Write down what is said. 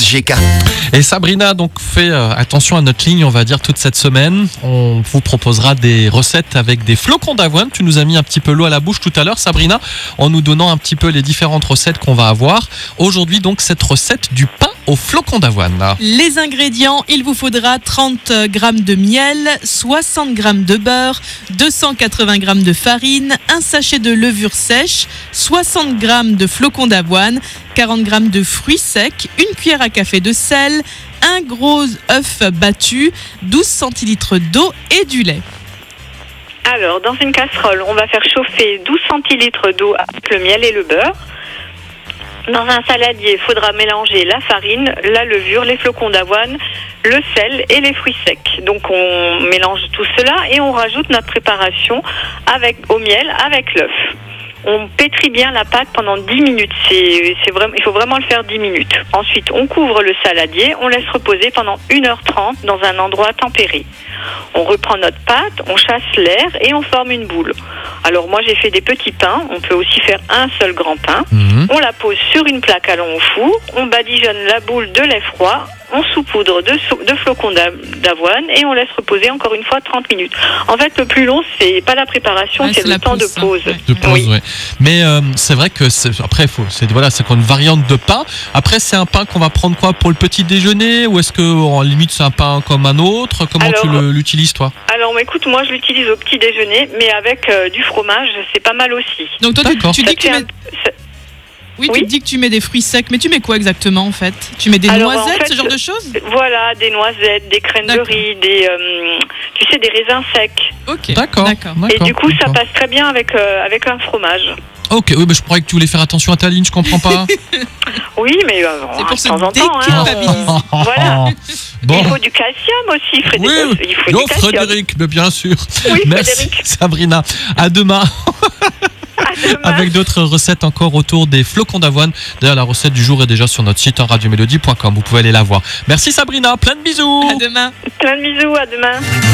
GK. Et Sabrina donc fait euh, attention à notre ligne, on va dire toute cette semaine. On vous proposera des recettes avec des flocons d'avoine. Tu nous as mis un petit peu l'eau à la bouche tout à l'heure, Sabrina, en nous donnant un petit peu les différentes recettes qu'on va avoir. Aujourd'hui donc cette recette du pain aux flocons d'avoine. Les ingrédients, il vous faudra 30 g de miel, 60 g de beurre, 280 g de farine, un sachet de levure sèche, 60 g de flocons d'avoine, 40 g de fruits secs, une cuillère à café de sel, un gros œuf battu, 12 centilitres d'eau et du lait. Alors, dans une casserole, on va faire chauffer 12 centilitres d'eau avec le miel et le beurre. Dans un saladier, il faudra mélanger la farine, la levure, les flocons d'avoine, le sel et les fruits secs. Donc on mélange tout cela et on rajoute notre préparation avec au miel avec l'œuf. On pétrit bien la pâte pendant 10 minutes. C'est, c'est vraiment, il faut vraiment le faire 10 minutes. Ensuite, on couvre le saladier, on laisse reposer pendant 1h30 dans un endroit tempéré. On reprend notre pâte, on chasse l'air et on forme une boule. Alors moi j'ai fait des petits pains, on peut aussi faire un seul grand pain. Mhm. On la pose sur une plaque à long au four, on badigeonne la boule de lait froid, on saupoudre de, sau- de flocons d'a- d'avoine et on laisse reposer encore une fois 30 minutes. En fait le plus long c'est pas la préparation, Ouais, c'est le la temps de pause, hein. Ouais. De pause, Oui. ouais. Mais euh, c'est vrai que c'est- après faut c'est voilà c'est une variante de pain. Après c'est un pain qu'on va prendre quoi pour le petit déjeuner ou est-ce que en limite c'est un pain comme un autre? Comment tu Alors- l'utilises toi? Alors écoute, moi je l'utilise au petit déjeuner, mais avec euh, du fromage, c'est pas mal aussi. Donc toi, tu, D'accord. tu dis que tu mets, un- oui, oui. tu dis que tu mets des fruits secs, mais tu mets quoi exactement en fait? Tu mets des Alors, en noisettes, fait, ce genre de choses? Voilà, des noisettes, des crèmes de riz, des, euh, tu sais, des raisins secs. Ok. D'accord. D'accord. Et du coup, ça passe très bien avec, euh, avec un fromage. Ok, oui, mais je croyais que tu voulais faire attention à ta ligne, je comprends pas. Oui, mais euh, C'est pour de se temps en temps. hein. Voilà. Bon. Il faut du calcium aussi, Frédéric. Oui, il faut non, du calcium. Frédéric, mais bien sûr. Oui, Merci Frédéric. Sabrina. À demain. avec d'autres recettes encore autour des flocons d'avoine. D'ailleurs, la recette du jour est déjà sur notre site en radiomélodie.com. Vous pouvez aller la voir. Merci Sabrina, plein de bisous. À demain. Plein de bisous, à demain.